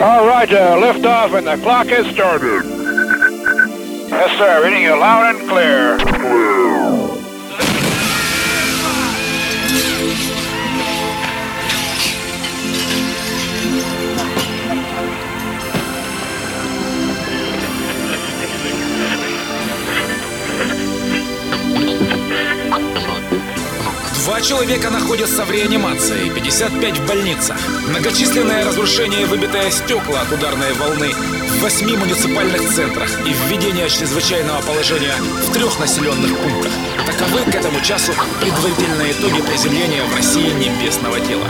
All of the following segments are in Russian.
All right, uh, lift off and the clock has started. Yes, sir. Reading you loud and clear. Два человека находятся в реанимации, 55 в больницах. Многочисленное разрушение, выбитое стекла от ударной волны в восьми муниципальных центрах и введение чрезвычайного положения в трех населенных пунктах. Таковы к этому часу предварительные итоги приземления в России небесного тела.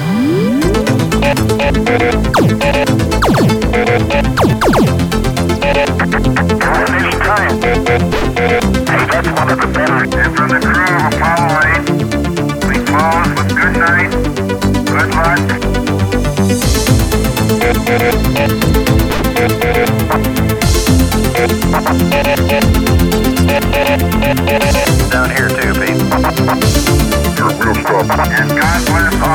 That's one of the better. And from Down here too, Pete. Sure, we'll stop. And God bless all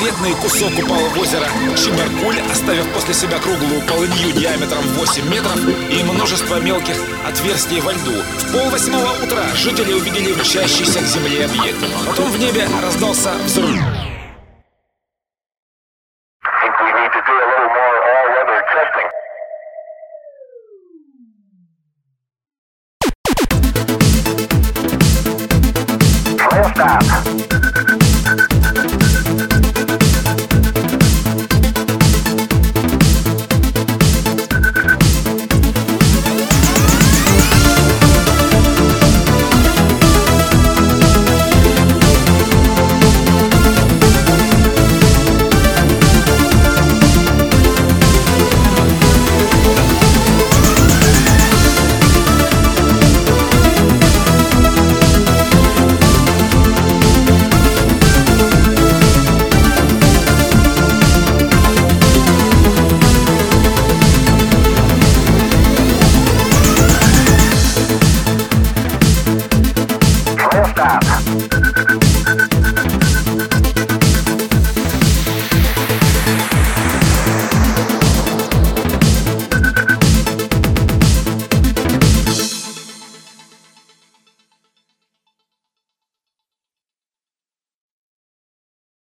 конкретный кусок упал в озеро Чебаркуль, оставив после себя круглую полынью диаметром 8 метров и множество мелких отверстий во льду. В пол восьмого утра жители увидели мчащийся к земле объект. Потом в небе раздался взрыв.